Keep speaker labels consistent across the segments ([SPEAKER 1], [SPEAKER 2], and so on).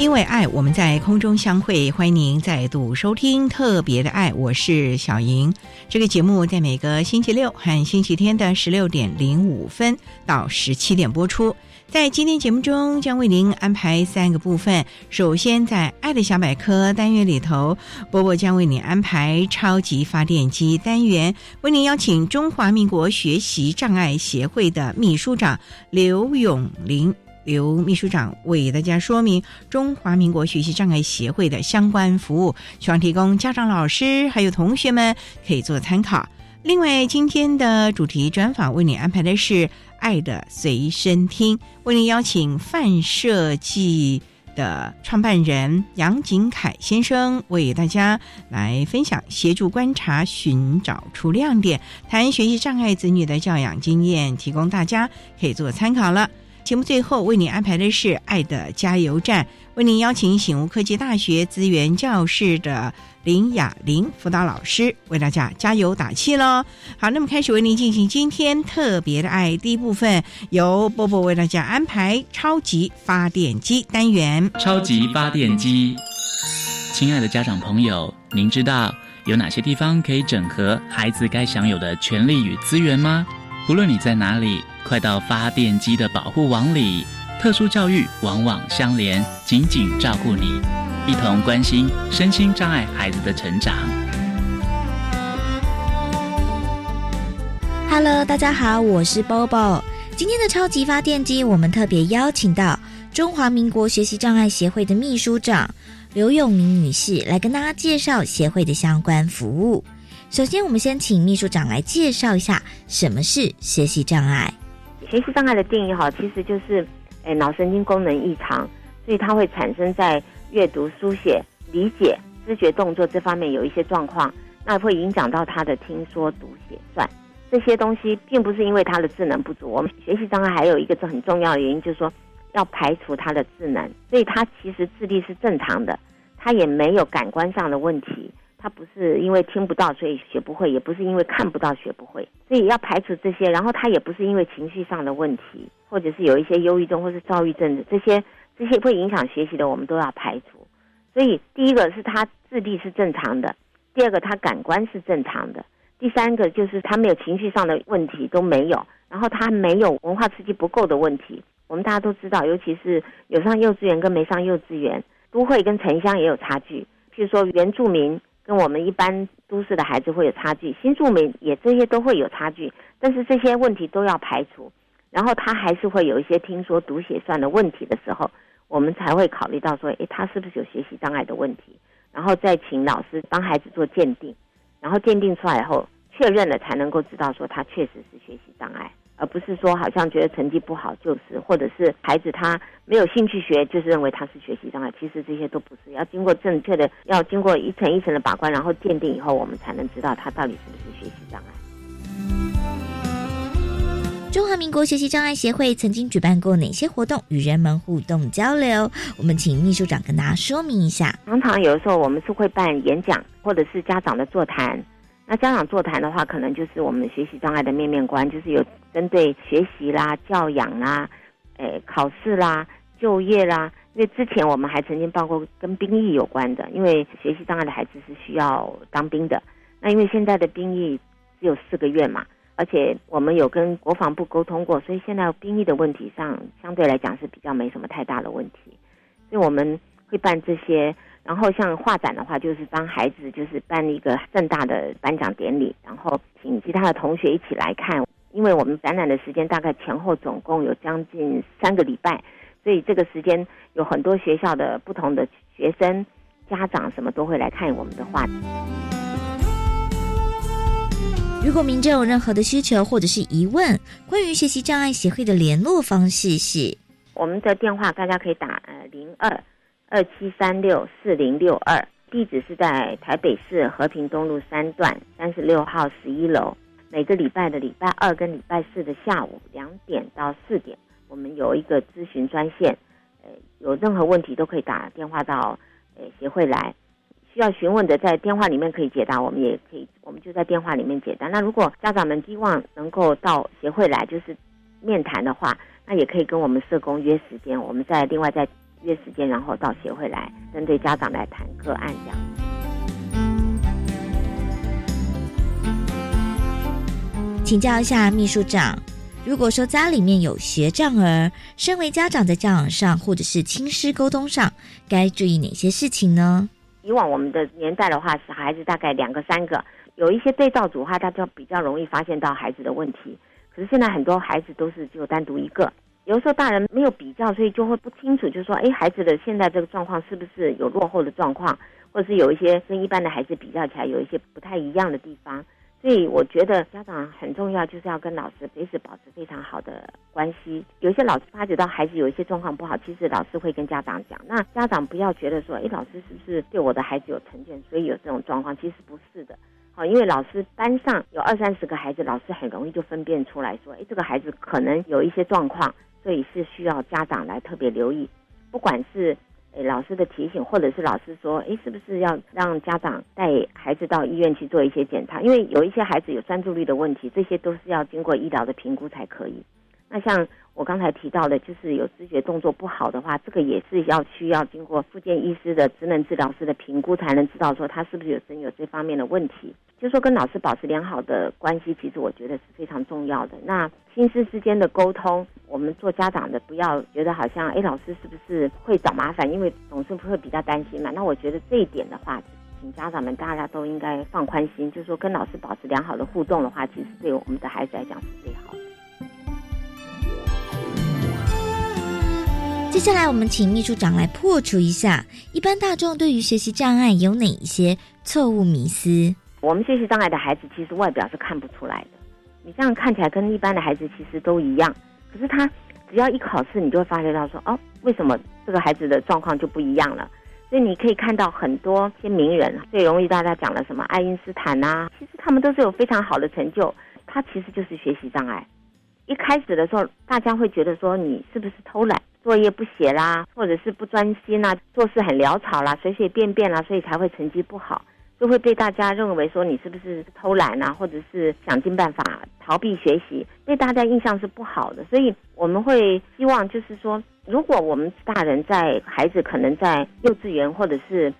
[SPEAKER 1] 因为爱，我们在空中相会。欢迎您再度收听《特别的爱》，我是小莹。这个节目在每个星期六和星期天的十六点零五分到十七点播出。在今天节目中，将为您安排三个部分。首先，在“爱的小百科”单元里头，波波将为您安排“超级发电机”单元，为您邀请中华民国学习障碍协会的秘书长刘永林。刘秘书长为大家说明中华民国学习障碍协会的相关服务，希望提供家长、老师还有同学们可以做参考。另外，今天的主题专访为你安排的是《爱的随身听》，为您邀请范设计的创办人杨景凯先生为大家来分享协助观察、寻找出亮点，谈学习障碍子女的教养经验，提供大家可以做参考了。节目最后为您安排的是“爱的加油站”，为您邀请醒悟科技大学资源教室的林雅玲辅导老师为大家加油打气喽。好，那么开始为您进行今天特别的爱第一部分，由波波为大家安排超级发电机单元。
[SPEAKER 2] 超级发电机，亲爱的家长朋友，您知道有哪些地方可以整合孩子该享有的权利与资源吗？无论你在哪里。快到发电机的保护网里，特殊教育网网相连，紧紧照顾你，一同关心身心障碍孩子的成长。
[SPEAKER 3] Hello，大家好，我是 Bobo。今天的超级发电机，我们特别邀请到中华民国学习障碍协会的秘书长刘永明女士来跟大家介绍协会的相关服务。首先，我们先请秘书长来介绍一下什么是学习障碍。
[SPEAKER 4] 学习障碍的定义哈，其实就是，诶，脑神经功能异常，所以它会产生在阅读、书写、理解、知觉、动作这方面有一些状况，那会影响到他的听说读写算这些东西，并不是因为他的智能不足。我们学习障碍还有一个很重要的原因，就是说要排除他的智能，所以他其实智力是正常的，他也没有感官上的问题。他不是因为听不到所以学不会，也不是因为看不到学不会，所以要排除这些。然后他也不是因为情绪上的问题，或者是有一些忧郁症或是躁郁症的这些，这些会影响学习的，我们都要排除。所以第一个是他智力是正常的，第二个他感官是正常的，第三个就是他没有情绪上的问题都没有，然后他没有文化刺激不够的问题。我们大家都知道，尤其是有上幼稚园跟没上幼稚园，都会跟城乡也有差距。譬如说原住民。跟我们一般都市的孩子会有差距，新住民也这些都会有差距，但是这些问题都要排除，然后他还是会有一些听说读写算的问题的时候，我们才会考虑到说，诶，他是不是有学习障碍的问题，然后再请老师帮孩子做鉴定，然后鉴定出来以后确认了，才能够知道说他确实是学习障碍。而不是说好像觉得成绩不好就是，或者是孩子他没有兴趣学，就是认为他是学习障碍。其实这些都不是，要经过正确的，要经过一层一层的把关，然后鉴定以后，我们才能知道他到底是不是学习障碍。
[SPEAKER 3] 中华民国学习障碍协会曾经举办过哪些活动与人们互动交流？我们请秘书长跟大家说明一下。
[SPEAKER 4] 常常有的时候我们是会办演讲，或者是家长的座谈。那家长座谈的话，可能就是我们学习障碍的面面观，就是有针对学习啦、教养啦，诶考试啦、就业啦。因为之前我们还曾经报过跟兵役有关的，因为学习障碍的孩子是需要当兵的。那因为现在的兵役只有四个月嘛，而且我们有跟国防部沟通过，所以现在兵役的问题上相对来讲是比较没什么太大的问题。所以我们会办这些，然后像画展的话，就是帮孩子就是办一个盛大的颁奖典礼，然后请其他的同学一起来看。因为我们展览的时间大概前后总共有将近三个礼拜，所以这个时间有很多学校的不同的学生、家长什么都会来看我们的画。
[SPEAKER 3] 如果民众有任何的需求或者是疑问，关于学习障碍协会的联络方式是，
[SPEAKER 4] 我们的电话大家可以打呃零二二七三六四零六二，地址是在台北市和平东路三段三十六号十一楼。每个礼拜的礼拜二跟礼拜四的下午两点到四点，我们有一个咨询专线，呃，有任何问题都可以打电话到呃协会来。需要询问的在电话里面可以解答，我们也可以，我们就在电话里面解答。那如果家长们希望能够到协会来，就是面谈的话，那也可以跟我们社工约时间，我们再另外再约时间，然后到协会来针对家长来谈个案这样。
[SPEAKER 3] 请教一下秘书长，如果说家里面有学障儿，身为家长在教养上或者是亲师沟通上，该注意哪些事情呢？
[SPEAKER 4] 以往我们的年代的话，是孩子大概两个三个，有一些对照组的话，他就比较容易发现到孩子的问题。可是现在很多孩子都是只有单独一个，有的时候大人没有比较，所以就会不清楚，就说哎，孩子的现在这个状况是不是有落后的状况，或者是有一些跟一般的孩子比较起来有一些不太一样的地方。所以我觉得家长很重要，就是要跟老师随时保持非常好的关系。有些老师发觉到孩子有一些状况不好，其实老师会跟家长讲。那家长不要觉得说，哎，老师是不是对我的孩子有成见，所以有这种状况？其实不是的。好，因为老师班上有二三十个孩子，老师很容易就分辨出来说，哎，这个孩子可能有一些状况，所以是需要家长来特别留意，不管是。诶，老师的提醒，或者是老师说，诶，是不是要让家长带孩子到医院去做一些检查？因为有一些孩子有专注力的问题，这些都是要经过医疗的评估才可以。那像我刚才提到的，就是有知觉动作不好的话，这个也是要需要经过复健医师的职能治疗师的评估，才能知道说他是不是有真有这方面的问题。就说跟老师保持良好的关系，其实我觉得是非常重要的。那心师之间的沟通，我们做家长的不要觉得好像，哎，老师是不是会找麻烦？因为总是会比较担心嘛。那我觉得这一点的话，请家长们大家都应该放宽心，就说跟老师保持良好的互动的话，其实对我们的孩子来讲是最好。
[SPEAKER 3] 接下来，我们请秘书长来破除一下一般大众对于学习障碍有哪一些错误迷思。
[SPEAKER 4] 我们学习障碍的孩子其实外表是看不出来的，你这样看起来跟一般的孩子其实都一样，可是他只要一考试，你就会发觉到说，哦，为什么这个孩子的状况就不一样了？所以你可以看到很多些名人，最容易大家讲了什么爱因斯坦啊，其实他们都是有非常好的成就，他其实就是学习障碍。一开始的时候，大家会觉得说你是不是偷懒？作业不写啦，或者是不专心啦，做事很潦草啦，随随便便啦，所以才会成绩不好，就会被大家认为说你是不是偷懒啊，或者是想尽办法逃避学习，对大家印象是不好的。所以我们会希望就是说，如果我们大人在孩子可能在幼稚园或者是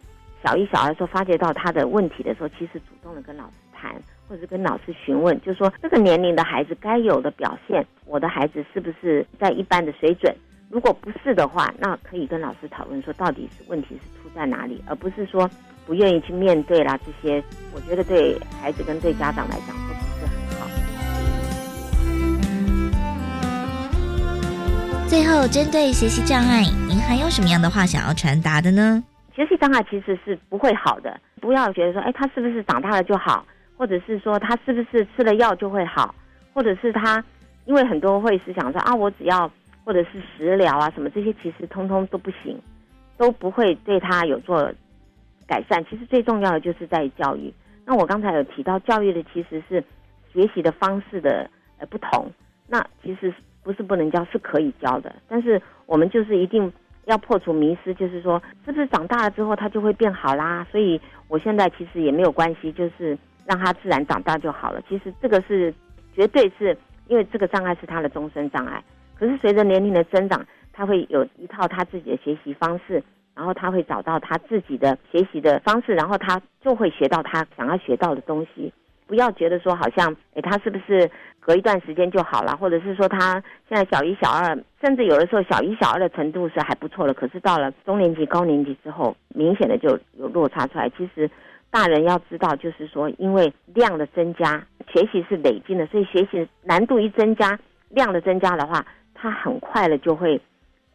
[SPEAKER 4] 小一、小二时候发觉到他的问题的时候，其实主动的跟老师谈，或者跟老师询问，就说这个年龄的孩子该有的表现，我的孩子是不是在一般的水准？如果不是的话，那可以跟老师讨论说，到底是问题是出在哪里，而不是说不愿意去面对啦。这些我觉得对孩子跟对家长来讲都不是很好。
[SPEAKER 3] 最后，针对学习障碍，您还有什么样的话想要传达的呢？
[SPEAKER 4] 学习障碍其实是不会好的，不要觉得说，哎，他是不是长大了就好，或者是说他是不是吃了药就会好，或者是他，因为很多会是想说啊，我只要。或者是食疗啊，什么这些其实通通都不行，都不会对他有做改善。其实最重要的就是在教育。那我刚才有提到教育的其实是学习的方式的呃不同。那其实不是不能教，是可以教的。但是我们就是一定要破除迷思，就是说是不是长大了之后他就会变好啦？所以我现在其实也没有关系，就是让他自然长大就好了。其实这个是绝对是因为这个障碍是他的终身障碍。可是随着年龄的增长，他会有一套他自己的学习方式，然后他会找到他自己的学习的方式，然后他就会学到他想要学到的东西。不要觉得说好像，哎，他是不是隔一段时间就好了，或者是说他现在小一、小二，甚至有的时候小一、小二的程度是还不错了，可是到了中年级、高年级之后，明显的就有落差出来。其实大人要知道，就是说，因为量的增加，学习是累积的，所以学习难度一增加，量的增加的话，他很快的就会，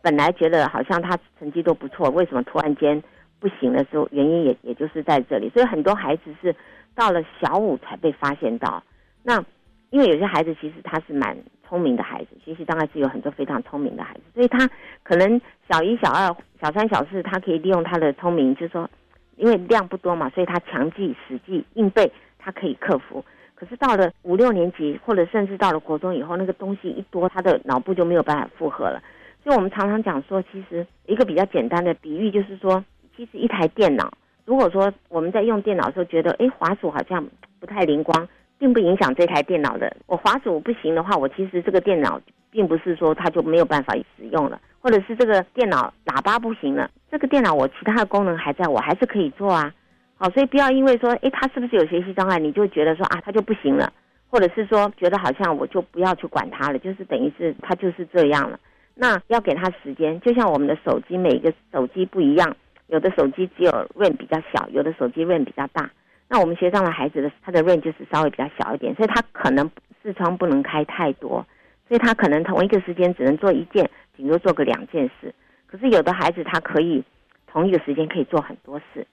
[SPEAKER 4] 本来觉得好像他成绩都不错，为什么突然间不行的时候，原因也也就是在这里。所以很多孩子是。到了小五才被发现到，那因为有些孩子其实他是蛮聪明的孩子，学习当然是有很多非常聪明的孩子，所以他可能小一、小二、小三、小四，他可以利用他的聪明，就是说，因为量不多嘛，所以他强记、死记、硬背，他可以克服。可是到了五六年级，或者甚至到了国中以后，那个东西一多，他的脑部就没有办法负荷了。所以我们常常讲说，其实一个比较简单的比喻就是说，其实一台电脑。如果说我们在用电脑的时候觉得，哎，滑鼠好像不太灵光，并不影响这台电脑的。我滑鼠不行的话，我其实这个电脑并不是说它就没有办法使用了，或者是这个电脑喇叭不行了，这个电脑我其他的功能还在我还是可以做啊。好，所以不要因为说，哎，他是不是有学习障碍，你就觉得说啊，他就不行了，或者是说觉得好像我就不要去管他了，就是等于是他就是这样了。那要给他时间，就像我们的手机，每个手机不一样。有的手机只有 RAM 比较小，有的手机 RAM 比较大。那我们学障的孩子的他的 RAM 就是稍微比较小一点，所以他可能视窗不能开太多，所以他可能同一个时间只能做一件，顶多做个两件事。可是有的孩子他可以同一个时间可以做很多事，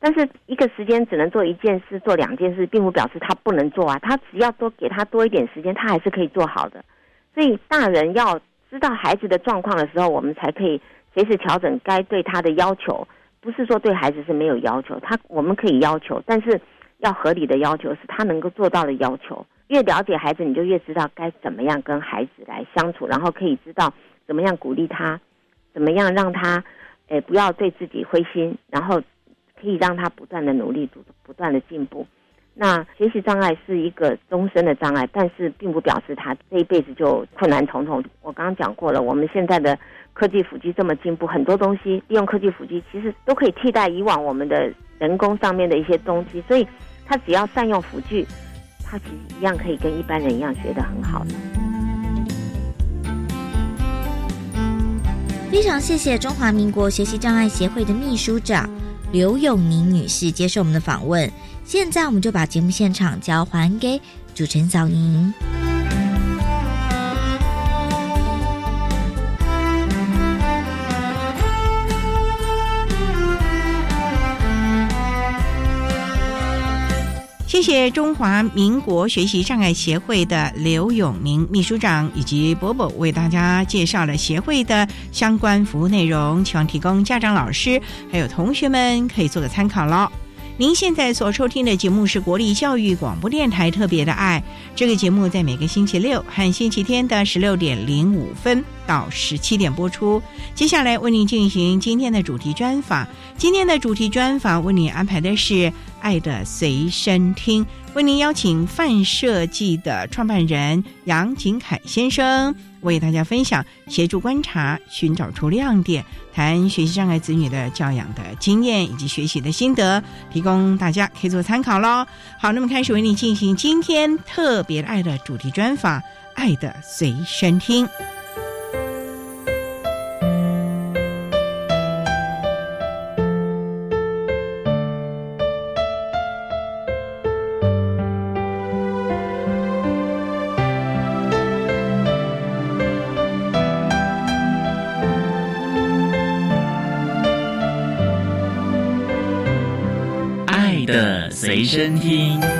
[SPEAKER 4] 但是一个时间只能做一件事、做两件事，并不表示他不能做啊。他只要多给他多一点时间，他还是可以做好的。所以大人要知道孩子的状况的时候，我们才可以随时调整该对他的要求。不是说对孩子是没有要求，他我们可以要求，但是要合理的要求，是他能够做到的要求。越了解孩子，你就越知道该怎么样跟孩子来相处，然后可以知道怎么样鼓励他，怎么样让他，诶不要对自己灰心，然后可以让他不断的努力，不断的进步。那学习障碍是一个终身的障碍，但是并不表示他这一辈子就困难重重。我刚刚讲过了，我们现在的。科技辅机这么进步，很多东西利用科技辅机，其实都可以替代以往我们的人工上面的一些东西。所以，他只要善用辅具，他其实一样可以跟一般人一样学得很好的。
[SPEAKER 3] 非常谢谢中华民国学习障碍协会的秘书长刘永宁女士接受我们的访问。现在，我们就把节目现场交还给主持人小宁。
[SPEAKER 1] 谢谢中华民国学习障碍协会的刘永明秘书长以及伯伯为大家介绍了协会的相关服务内容，希望提供家长、老师还有同学们可以做个参考喽。您现在所收听的节目是国立教育广播电台特别的爱，这个节目在每个星期六和星期天的十六点零五分到十七点播出。接下来为您进行今天的主题专访，今天的主题专访为您安排的是《爱的随身听》，为您邀请范设计的创办人杨景凯先生。为大家分享协助观察、寻找出亮点，谈学习障碍子女的教养的经验以及学习的心得，提供大家可以做参考喽。好，那么开始为你进行今天特别爱的主题专访，《爱的随身听》。
[SPEAKER 2] 身听。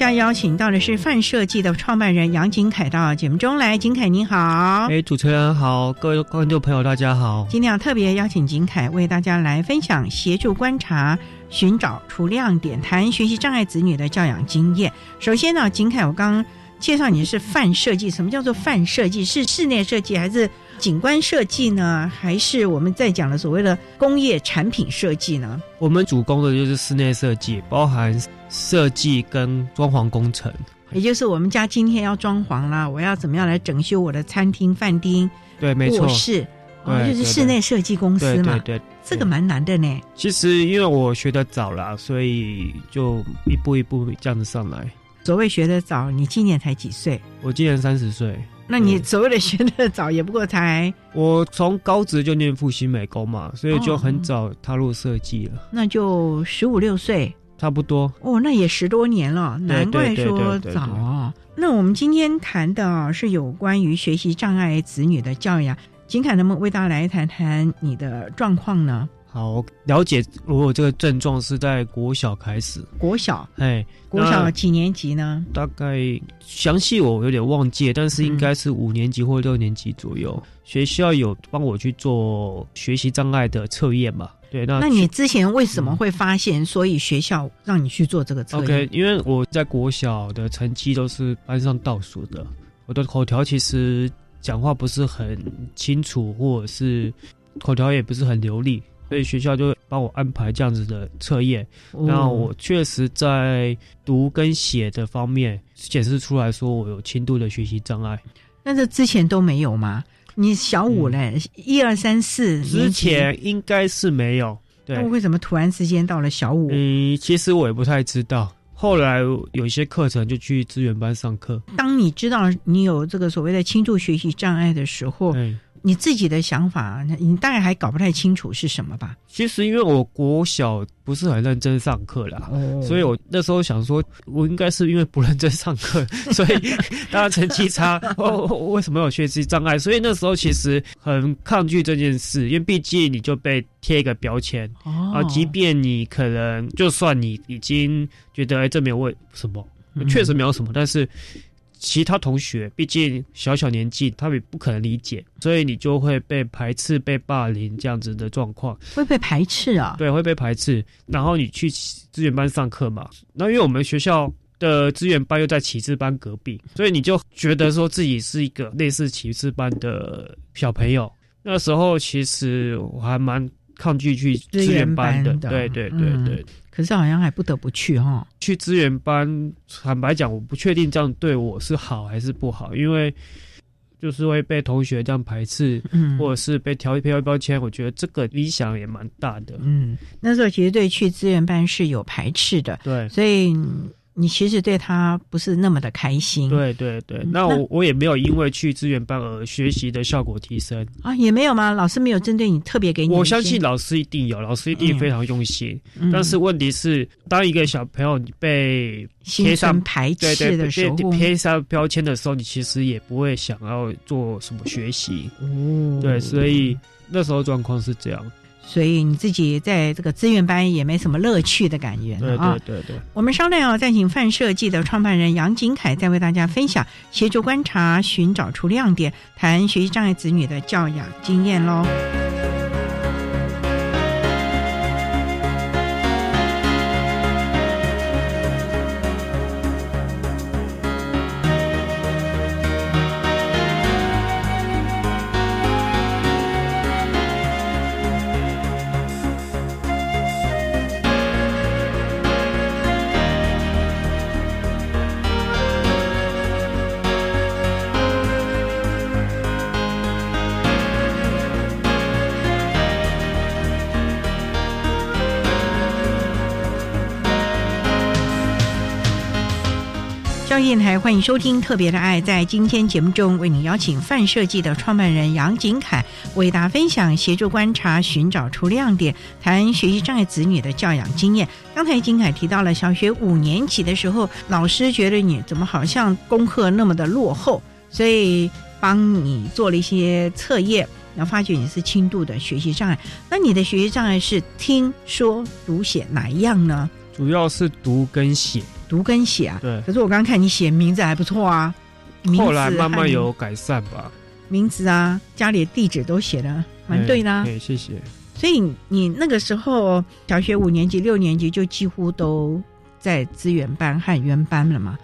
[SPEAKER 1] 家邀请到的是范设计的创办人杨景凯到节目中来。景凯您好，
[SPEAKER 5] 哎，主持人好，各位观众朋友大家好。
[SPEAKER 1] 今天要特别邀请景凯为大家来分享协助观察、寻找出亮点，谈学习障碍子女的教养经验。首先呢，景凯，我刚刚介绍你是范设计，什么叫做范设计？是室内设计还是景观设计呢？还是我们在讲的所谓的工业产品设计呢？
[SPEAKER 5] 我们主攻的就是室内设计，包含设计跟装潢工程。
[SPEAKER 1] 也就是我们家今天要装潢啦，我要怎么样来整修我的餐厅、饭厅？
[SPEAKER 5] 对，没错，
[SPEAKER 1] 是，哦，就是室内设计公司
[SPEAKER 5] 嘛。对对，
[SPEAKER 1] 这个蛮难的呢。
[SPEAKER 5] 其实因为我学的早啦，所以就一步一步这样子上来。
[SPEAKER 1] 所谓学的早，你今年才几岁？
[SPEAKER 5] 我今年三十岁。
[SPEAKER 1] 那你所谓的学的早，也不过才……
[SPEAKER 5] 我从高职就念复兴美工嘛，所以就很早踏入设计了。
[SPEAKER 1] 那就十五六岁。
[SPEAKER 5] 差不多
[SPEAKER 1] 哦，那也十多年了，难怪说早啊。那我们今天谈的是有关于学习障碍子女的教养，金凯能不能为大家来谈谈你的状况呢？
[SPEAKER 5] 好，了解，如果这个症状是在国小开始，
[SPEAKER 1] 国小，
[SPEAKER 5] 哎，
[SPEAKER 1] 国小几年级呢？
[SPEAKER 5] 大概详细我有点忘记，但是应该是五年级或六年级左右。学校有帮我去做学习障碍的测验嘛？对，那
[SPEAKER 1] 那你之前为什么会发现？所以学校让你去做这个测验
[SPEAKER 5] ？OK，因为我在国小的成绩都是班上倒数的，我的口条其实讲话不是很清楚，或者是口条也不是很流利，所以学校就帮我安排这样子的测验。那我确实在读跟写的方面显示出来说我有轻度的学习障碍。
[SPEAKER 1] 那这之前都没有吗？你小五嘞，一二三四
[SPEAKER 5] 之前应该是没有。对，
[SPEAKER 1] 为什么突然之间到了小五？
[SPEAKER 5] 嗯，其实我也不太知道。后来有一些课程就去资源班上课。
[SPEAKER 1] 当你知道你有这个所谓的轻度学习障碍的时候。你自己的想法，你大概还搞不太清楚是什么吧？
[SPEAKER 5] 其实因为我国小不是很认真上课啦，所以我那时候想说，我应该是因为不认真上课，所以大家成绩差。哦，为什么有学习障碍？所以那时候其实很抗拒这件事，因为毕竟你就被贴一个标签啊。即便你可能就算你已经觉得哎这没有为什么，确实没有什么，但是。其他同学毕竟小小年纪，他们不可能理解，所以你就会被排斥、被霸凌这样子的状况。
[SPEAKER 1] 会被排斥啊？
[SPEAKER 5] 对，会被排斥。然后你去资源班上课嘛，那因为我们学校的资源班又在启智班隔壁，所以你就觉得说自己是一个类似启智班的小朋友。那时候其实我还蛮抗拒去资源班的，对对对对。
[SPEAKER 1] 可是好像还不得不去哈，
[SPEAKER 5] 去资源班，坦白讲，我不确定这样对我是好还是不好，因为就是会被同学这样排斥，嗯，或者是被挑一标标签，我觉得这个理想也蛮大的。
[SPEAKER 1] 嗯，那时候其实对去资源班是有排斥的，
[SPEAKER 5] 对，
[SPEAKER 1] 所以。你其实对他不是那么的开心，
[SPEAKER 5] 对对对。那我我也没有因为去资源班而学习的效果提升
[SPEAKER 1] 啊，也没有吗？老师没有针对你特别给你。
[SPEAKER 5] 我相信老师一定有，老师一定非常用心。但是问题是，当一个小朋友被贴上
[SPEAKER 1] 排斥的时候，
[SPEAKER 5] 贴上标签的时候，你其实也不会想要做什么学习。哦，对，所以那时候状况是这样。
[SPEAKER 1] 所以你自己在这个资源班也没什么乐趣的感觉
[SPEAKER 5] 啊！对对对对，
[SPEAKER 1] 我们稍待要再请范设计的创办人杨景凯再为大家分享协助观察、寻找出亮点，谈学习障碍子女的教养经验喽。电台欢迎收听《特别的爱》。在今天节目中，为你邀请范设计的创办人杨景凯为大家分享协助观察、寻找出亮点，谈学习障碍子女的教养经验。刚才景凯提到了小学五年级的时候，老师觉得你怎么好像功课那么的落后，所以帮你做了一些测验，然后发觉你是轻度的学习障碍。那你的学习障碍是听说读写哪一样呢？
[SPEAKER 5] 主要是读跟写。
[SPEAKER 1] 读跟写啊。
[SPEAKER 5] 对。
[SPEAKER 1] 可是我刚刚看你写名字还不错啊。
[SPEAKER 5] 后来慢慢有改善吧。
[SPEAKER 1] 名字啊，家里的地址都写的蛮对的。
[SPEAKER 5] 对，谢谢。
[SPEAKER 1] 所以你那个时候小学五年级、六年级就几乎都在资源班和原班了嘛？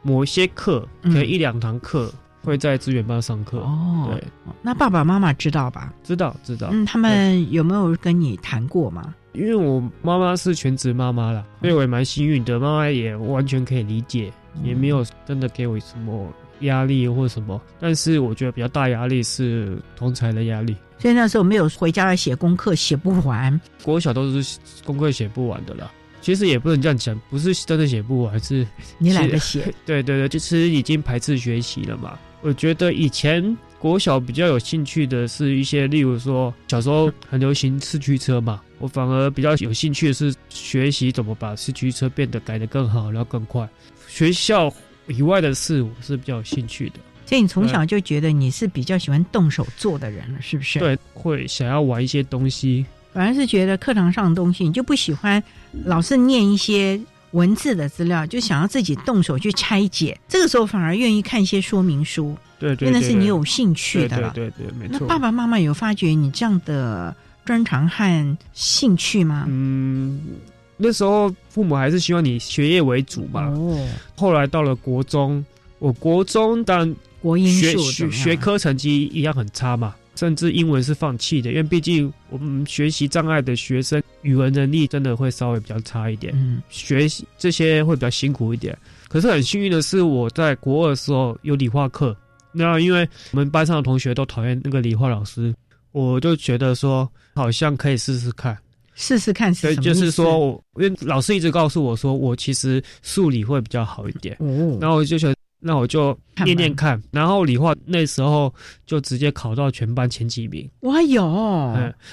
[SPEAKER 5] 某些课，可能一两堂课会在资源班上课。
[SPEAKER 1] 哦，
[SPEAKER 5] 对。
[SPEAKER 1] 那爸爸妈妈知道吧？
[SPEAKER 5] 知道，知道。
[SPEAKER 1] 嗯，他们有没有跟你谈过吗？
[SPEAKER 5] 因为我妈妈是全职妈妈啦，所以我也蛮幸运的，妈妈也完全可以理解，也没有真的给我什么。压力或什么，但是我觉得比较大压力是同才的压力。
[SPEAKER 1] 所以那时候没有回家来写功课，写不完。
[SPEAKER 5] 国小都是功课写不完的啦。其实也不能这样讲，不是真的写不完，是
[SPEAKER 1] 你懒得写。
[SPEAKER 5] 对对对，就是已经排斥学习了嘛。我觉得以前国小比较有兴趣的是一些，例如说小时候很流行四驱车嘛，我反而比较有兴趣的是学习怎么把四驱车变得改得更好，然后更快。学校。以外的事我是比较有兴趣的，
[SPEAKER 1] 所以你从小就觉得你是比较喜欢动手做的人了，是不是？
[SPEAKER 5] 对，会想要玩一些东西。
[SPEAKER 1] 反而是觉得课堂上的东西你就不喜欢，老是念一些文字的资料，就想要自己动手去拆解。这个时候反而愿意看一些说明书，
[SPEAKER 5] 对对，
[SPEAKER 1] 那是你有兴趣的了。
[SPEAKER 5] 对对，没错。
[SPEAKER 1] 那爸爸妈妈有发觉你这样的专长和兴趣吗？
[SPEAKER 5] 嗯。那时候父母还是希望你学业为主嘛。哦。后来到了国中，我国中当
[SPEAKER 1] 国英数
[SPEAKER 5] 学学科成绩一样很差嘛，甚至英文是放弃的，因为毕竟我们学习障碍的学生语文能力真的会稍微比较差一点。嗯。学习这些会比较辛苦一点。可是很幸运的是，我在国二的时候有理化课，那因为我们班上的同学都讨厌那个理化老师，我就觉得说好像可以试试看。
[SPEAKER 1] 试试看是什么
[SPEAKER 5] 就是说，因为老师一直告诉我说，我其实数理会比较好一点。哦。然后我就想，那我就念念看。然后理化那时候就直接考到全班前几名。
[SPEAKER 1] 哇有，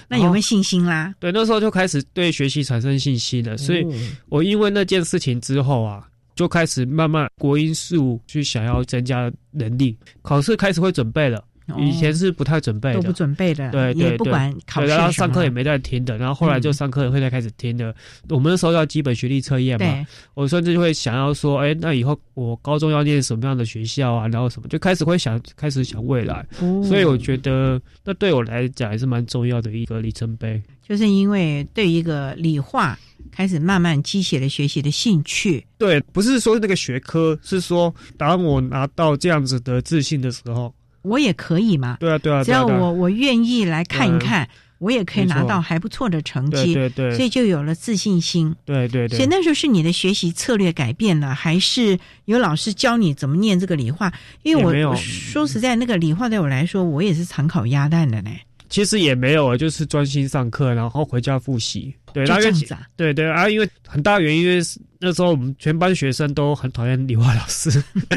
[SPEAKER 1] 那有没有信心啦？
[SPEAKER 5] 对，那时候就开始对学习产生信心了。所以我因为那件事情之后啊，就开始慢慢国音数去想要增加能力，考试开始会准备了。以前是不太准备的，
[SPEAKER 1] 都不准备的，
[SPEAKER 5] 对对对，
[SPEAKER 1] 不管考试
[SPEAKER 5] 然后上课也没在听的，然后后来就上课也会再开始听的。我们那时候要基本学历测验嘛，我甚至会想要说，哎，那以后我高中要念什么样的学校啊？然后什么，就开始会想，开始想未来。所以我觉得，那对我来讲还是蛮重要的一个里程碑。
[SPEAKER 1] 就是因为对一个理化开始慢慢激起了学习的兴趣。
[SPEAKER 5] 对，不是说那个学科，是说当我拿到这样子的自信的时候。
[SPEAKER 1] 我也可以嘛？
[SPEAKER 5] 对啊，对啊，
[SPEAKER 1] 只要我我愿意来看一看，我也可以拿到还不错的成绩。
[SPEAKER 5] 对对，
[SPEAKER 1] 所以就有了自信心。
[SPEAKER 5] 对对对。
[SPEAKER 1] 所以那时候是你的学习策略改变了，还是有老师教你怎么念这个理化？因为我说实在，那个理化对我来说，我也是常考鸭蛋的呢。
[SPEAKER 5] 其实也没有，就是专心上课，然后回家复习。对，
[SPEAKER 1] 这样子啊。
[SPEAKER 5] 对对啊，因为很大原因，因为那时候我们全班学生都很讨厌理化老师，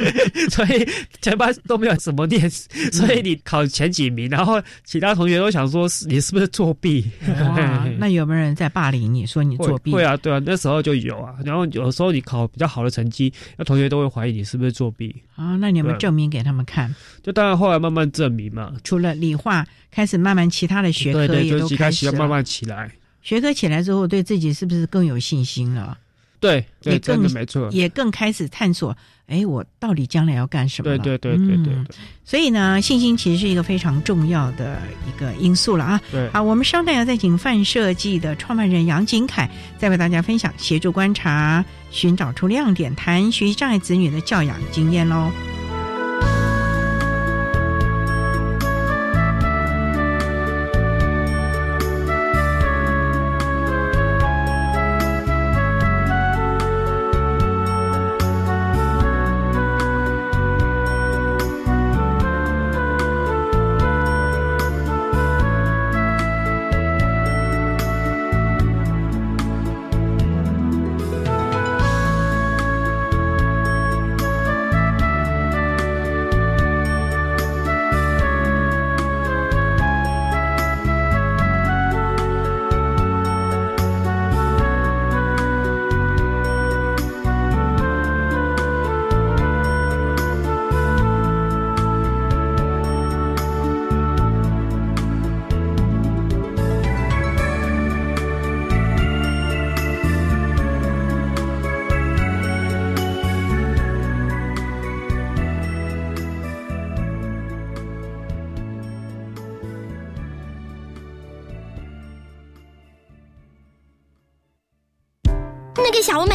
[SPEAKER 5] 所以全班都没有怎么念，所以你考前几名，然后其他同学都想说你是不是作弊？
[SPEAKER 1] 哇，那有没有人在霸凌你说你作弊？
[SPEAKER 5] 会啊，对啊，那时候就有啊。然后有时候你考比较好的成绩，那同学都会怀疑你是不是作弊
[SPEAKER 1] 啊？那你有没有证明给他们看？
[SPEAKER 5] 就当然后来慢慢证明嘛。
[SPEAKER 1] 除了理化，开始慢慢其他的学科也都开始
[SPEAKER 5] 慢慢起来。
[SPEAKER 1] 学科起来之后，对自己是不是更有信心了？
[SPEAKER 5] 对，也更没错，
[SPEAKER 1] 也更开始探索。哎，我到底将来要干什么？
[SPEAKER 5] 对对对对对。
[SPEAKER 1] 所以呢，信心其实是一个非常重要的一个因素了啊。
[SPEAKER 5] 对。
[SPEAKER 1] 好，我们稍待要再请范设计的创办人杨景凯，再为大家分享协助观察、寻找出亮点、谈学习障碍子女的教养经验喽。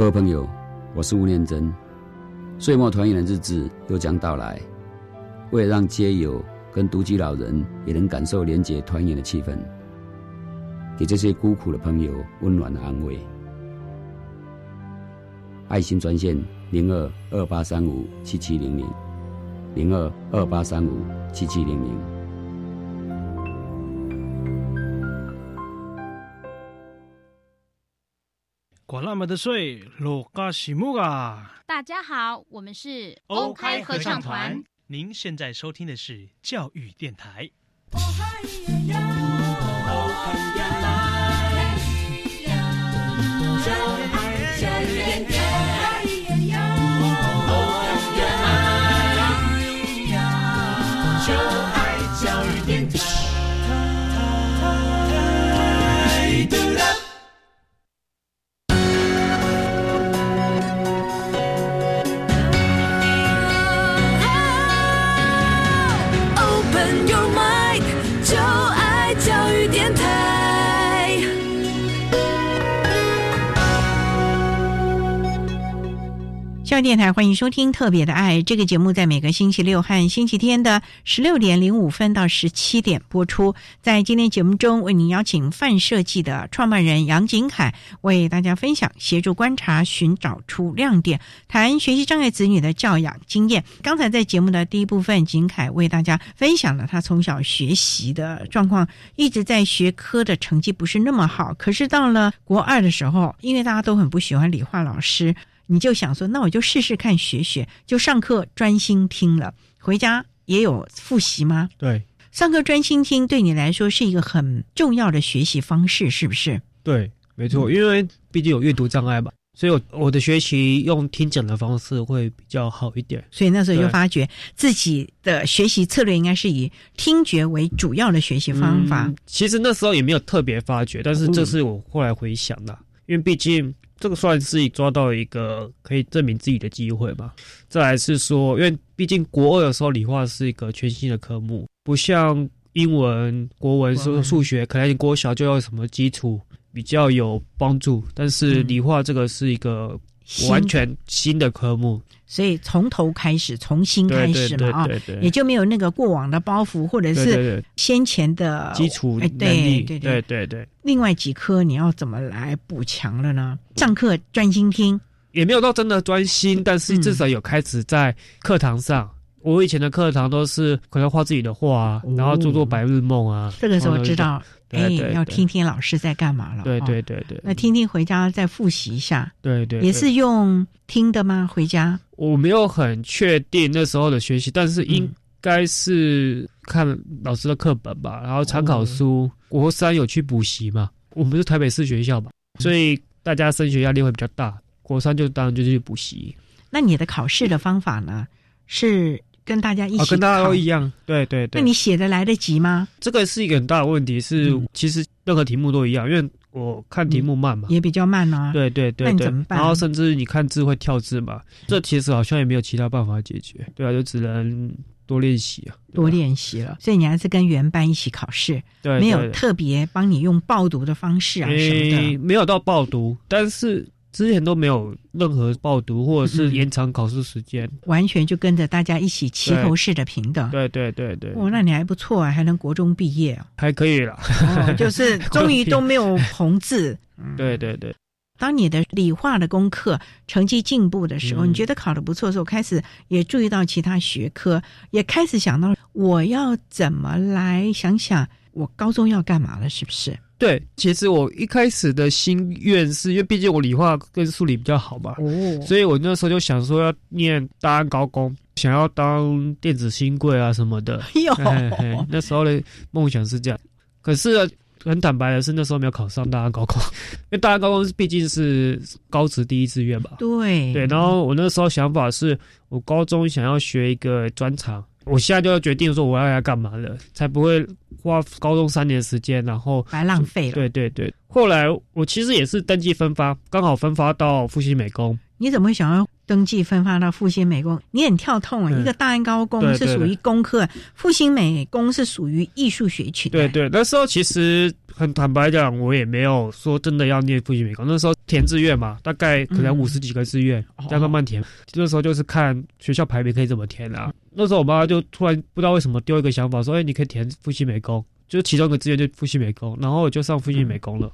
[SPEAKER 6] 各位朋友，我是吴念真。岁末团圆的日子又将到来，为了让街友跟独居老人也能感受廉洁团圆的气氛，给这些孤苦的朋友温暖的安慰。爱心专线。零二二八三五七七零零，零二二八三五七七零零。
[SPEAKER 7] 管那么的水，落嘎西木啊！
[SPEAKER 8] 大家好，我们是
[SPEAKER 9] OK 合唱团。
[SPEAKER 7] 您现在收听的是教育电台。
[SPEAKER 1] 教育电台欢迎收听《特别的爱》这个节目，在每个星期六和星期天的十六点零五分到十七点播出。在今天节目中，为您邀请范设计的创办人杨景凯为大家分享协助观察、寻找出亮点，谈学习障碍子女的教养经验。刚才在节目的第一部分，景凯为大家分享了他从小学习的状况，一直在学科的成绩不是那么好，可是到了国二的时候，因为大家都很不喜欢理化老师。你就想说，那我就试试看学学，就上课专心听了，回家也有复习吗？
[SPEAKER 5] 对，
[SPEAKER 1] 上课专心听对你来说是一个很重要的学习方式，是不是？
[SPEAKER 5] 对，没错，因为毕竟有阅读障碍嘛，所以我我的学习用听讲的方式会比较好一点。
[SPEAKER 1] 所以那时候就发觉自己的学习策略应该是以听觉为主要的学习方法。
[SPEAKER 5] 其实那时候也没有特别发觉，但是这是我后来回想的，因为毕竟。这个算是抓到一个可以证明自己的机会吧。再来是说，因为毕竟国二的时候理化是一个全新的科目，不像英文、国文、数数学，可能你国小就要什么基础比较有帮助。但是理化这个是一个完全新的科目。
[SPEAKER 1] 所以从头开始，从新开始嘛啊，也就没有那个过往的包袱，或者是先前的
[SPEAKER 5] 基础能力。对对对对。
[SPEAKER 1] 另外几科你要怎么来补强了呢？上课专心听，
[SPEAKER 5] 也没有到真的专心，但是至少有开始在课堂上。我以前的课堂都是可能画自己的画啊，然后做做白日梦啊。
[SPEAKER 1] 这个时候知道。哎，要听听老师在干嘛了。
[SPEAKER 5] 对对对对，
[SPEAKER 1] 那听听回家再复习一下。
[SPEAKER 5] 对对，
[SPEAKER 1] 也是用听的吗？回家
[SPEAKER 5] 我没有很确定那时候的学习，但是应该是看老师的课本吧，然后参考书。国三有去补习嘛？我们是台北市学校嘛，所以大家升学压力会比较大。国三就当然就去补习。
[SPEAKER 1] 那你的考试的方法呢？是？跟大家一起，
[SPEAKER 5] 跟大家都一样，对对对。
[SPEAKER 1] 那你写的来得及吗？
[SPEAKER 5] 这个是一个很大的问题，是其实任何题目都一样，因为我看题目慢嘛，
[SPEAKER 1] 也比较慢啊。
[SPEAKER 5] 对对对，
[SPEAKER 1] 那怎么办？
[SPEAKER 5] 然后甚至你看字会跳字嘛，这其实好像也没有其他办法解决，对啊，就只能多练习啊，
[SPEAKER 1] 多练习了。所以你还是跟原班一起考试，
[SPEAKER 5] 对，
[SPEAKER 1] 没有特别帮你用报读的方式啊什么的，
[SPEAKER 5] 没有到报读，但是。之前都没有任何报读或者是延长考试时间，
[SPEAKER 1] 完全就跟着大家一起齐头式的平等。
[SPEAKER 5] 对对对对，
[SPEAKER 1] 哦，那你还不错啊，还能国中毕业啊，
[SPEAKER 5] 还可以了，
[SPEAKER 1] 就是 终于都没有红字。
[SPEAKER 5] 嗯 对对对，
[SPEAKER 1] 当你的理化的功课成绩进步的时候，
[SPEAKER 5] 嗯。
[SPEAKER 1] 你觉得考得不错的时候，开始也注意到其他学科，也开始想到我要怎么来想想我高中要干嘛了，是不是？
[SPEAKER 5] 对，其实我一开始的心愿是因为毕竟我理化跟数理比较好嘛，
[SPEAKER 1] 哦
[SPEAKER 5] 所以我那时候就想说要念大安高工，想要当电子新贵啊什么的。
[SPEAKER 1] 哟
[SPEAKER 5] 嘿嘿那时候的梦想是这样，可是很坦白的是，那时候没有考上大安高工，因为大安高工毕竟是高职第一志愿吧。
[SPEAKER 1] 对
[SPEAKER 5] 对，然后我那时候想法是我高中想要学一个专长，我现在就要决定说我要来干嘛了，才不会花高中三年时间，然后
[SPEAKER 1] 白浪费了。
[SPEAKER 5] 对对对，后来我其实也是登记分发，刚好分发到复兴美工。
[SPEAKER 1] 你怎么会想要登记分发到复兴美工？你很跳痛啊！
[SPEAKER 5] 嗯
[SPEAKER 1] 一个大安高工是属于工科，复兴美工是属于艺术学群。
[SPEAKER 5] 对对，那时候其实很坦白讲，我也没有说真的要念复兴美工。那时候填志愿嘛，大概可能
[SPEAKER 1] 嗯
[SPEAKER 5] 五十几个志愿，
[SPEAKER 1] 哦
[SPEAKER 5] 再慢慢填。那时候就是看学校排名可以怎么填啊。那时候我妈就突然不知道为什么丢一个想法，说：“哎，你可以填复兴美工。”就是其中一个志愿就复兴美工，然后我就上复兴美工了。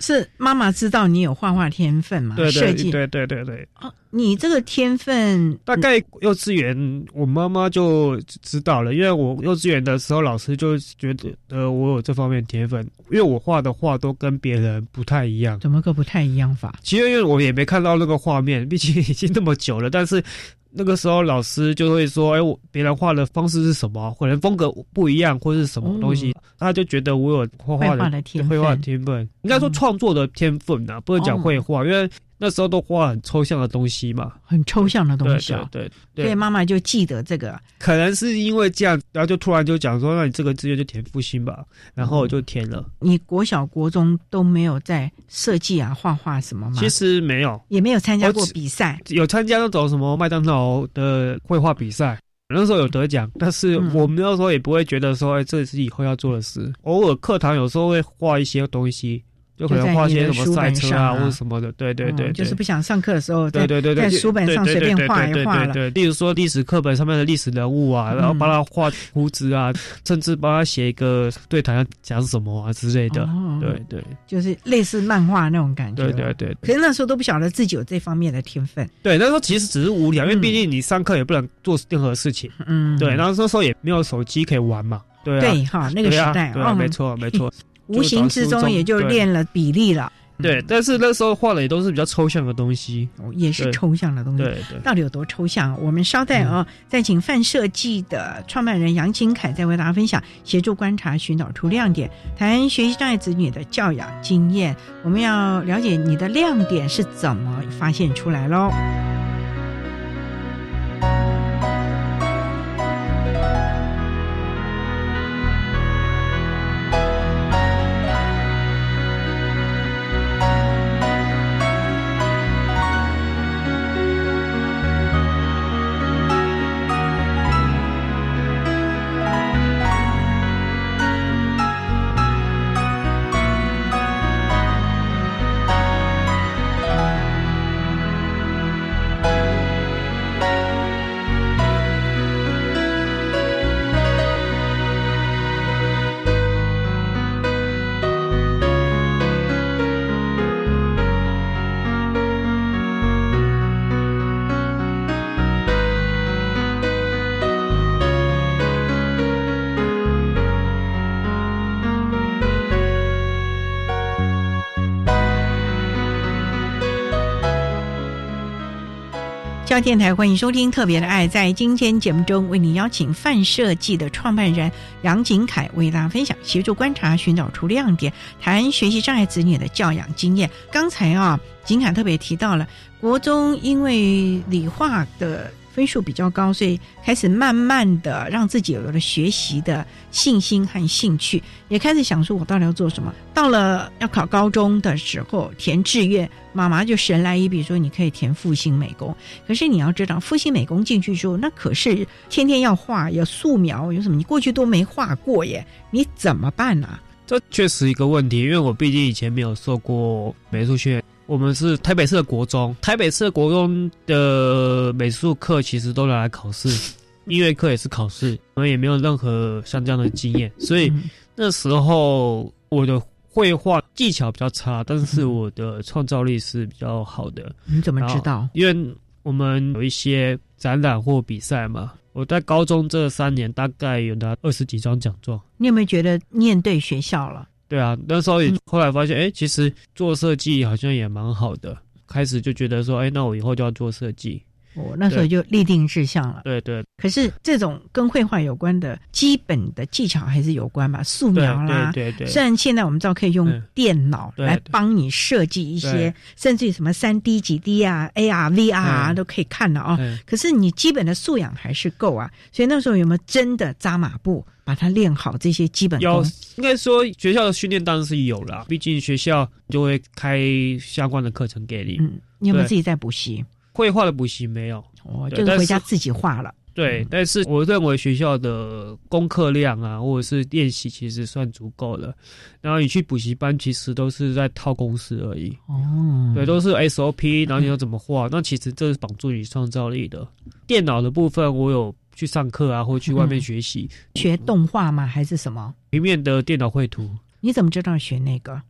[SPEAKER 1] 是妈妈知道你有画画天分嘛？
[SPEAKER 5] 对。对对对对对。
[SPEAKER 1] 哦，你这个天分
[SPEAKER 5] 大概幼稚园，我妈妈就知道了，因为我幼稚园的时候，老师就觉得呃我有这方面天分，因为我画的画都跟别人不太一样。
[SPEAKER 1] 怎么个不太一样法？
[SPEAKER 5] 其实因为我也没看到那个画面，毕竟已经那么久了，但是那个时候老师就会说，哎，我别人画的方式是什么，可能风格不一样，或是什么东西，他就觉得我有画画
[SPEAKER 1] 的天分
[SPEAKER 5] 绘画的天分，应该说创作的天分啊，不能讲绘画，因为那时候都画很抽象的东西嘛，
[SPEAKER 1] 很抽象的东西啊。
[SPEAKER 5] 对对对，
[SPEAKER 1] 所以妈妈就记得这个。
[SPEAKER 5] 可能是因为这样，然后就突然就讲说，那你这个志愿就填复兴吧，然后我就填了。
[SPEAKER 1] 你国小、国中都没有在设计啊、画画什么吗？
[SPEAKER 5] 其实没有，
[SPEAKER 1] 也没有参加过比赛，
[SPEAKER 5] 有参加那种什么麦当劳的绘画比赛。那时候有得奖，但是
[SPEAKER 1] 嗯
[SPEAKER 5] 我们那时候也不会觉得说，哎，这是以后要做的事。偶尔课堂有时候会画一些东西，就可能画些什么赛车啊或者什么的。对对对，
[SPEAKER 1] 就是不想上课的时候，
[SPEAKER 5] 对对对对，
[SPEAKER 1] 在书本上随便画一画了。
[SPEAKER 5] 对，例如说历史课本上面的历史人物啊，然后帮他画胡子啊，甚至帮他写一个对台要讲什么啊之类的。对对，
[SPEAKER 1] 就是类似漫画那种感觉。
[SPEAKER 5] 对对对。
[SPEAKER 1] 可是那时候都不晓得自己有这方面的天分。
[SPEAKER 5] 对，那时候其实只是无聊，因为毕竟你上课也不能做任何事情。
[SPEAKER 1] 嗯。
[SPEAKER 5] 对，然后那时候也没有手机可以玩嘛。对
[SPEAKER 1] 对哈，那个时代
[SPEAKER 5] 对，没错没错。
[SPEAKER 1] 无形之中也就练了比例了。
[SPEAKER 5] 对，但是那时候画的也都是比较抽象的东西，
[SPEAKER 1] 也是抽象的东西。
[SPEAKER 5] 对对，
[SPEAKER 1] 到底有多抽象？我们稍待啊，再请范设计的创办人杨金凯再为大家分享，协助观察、寻找出亮点，谈学习障碍子女的教养经验。我们要了解你的亮点是怎么发现出来喽。电台欢迎收听《特别的爱》。在今天节目中，为您邀请范设计的创办人杨景凯为大家分享协助观察、寻找出亮点，谈学习障碍子女的教养经验。刚才啊，景凯特别提到了国中因为理化的分数比较高，所以开始慢慢的让自己有了学习的信心和兴趣，也开始想说，我到底要做什么？到了要考高中的时候，填志愿，妈妈就神来一笔说，你可以填复兴美工。可是你要知道，复兴美工进去之后，那可是天天要画，要素描，有什么？你过去都没画过耶，你怎么办呢、
[SPEAKER 5] 这确实一个问题，因为我毕竟以前没有受过美术训练。我们是台北市的国中，台北市的国中的美术课其实都拿来考试，音乐课也是考试，我们也没有任何像这样的经验，所以那时候我的绘画技巧比较差，但是我的创造力是比较好的。
[SPEAKER 1] 你怎么知道？
[SPEAKER 5] 因为我们有一些展览或比赛嘛。我在高中这三年大概有拿二十几张奖状。
[SPEAKER 1] 你有没有觉得念对学校了？
[SPEAKER 5] 对啊，那时候也后来发现，哎，其实做设计好像也蛮好的。开始就觉得说，哎，那我以后就要做设计。
[SPEAKER 1] 我那时候就立定志向了。
[SPEAKER 5] 对对。
[SPEAKER 1] 可是这种跟绘画有关的基本的技巧还是有关吧？素描
[SPEAKER 5] 啦，对对对。
[SPEAKER 1] 虽然现在我们知道可以用电脑来帮你设计一些，甚至于什么三 D、几 D 啊、AR、VR 都可以看的啊。可是你基本的素养还是够啊。所以那时候有没有真的扎马步把它练好这些基本功？
[SPEAKER 5] 应该说学校的训练当然是有了，毕竟学校就会开相关的课程给你。
[SPEAKER 1] 嗯，你有没有自己在补习？
[SPEAKER 5] 绘画的补习没有，
[SPEAKER 1] 哦，就是回家自己画了。
[SPEAKER 5] 对，但是我认为学校的功课量啊，或者是练习，其实算足够了。然后你去补习班，其实都是在套公式而已。哦，对，都是 SOP，然后你要怎么画？那其实这是绑住你创造力的。电脑的部分，我有去上课啊，或去外面学习。
[SPEAKER 1] 学动画吗？还是什么？
[SPEAKER 5] 平面的电脑绘图。
[SPEAKER 1] 你怎么知道学那个？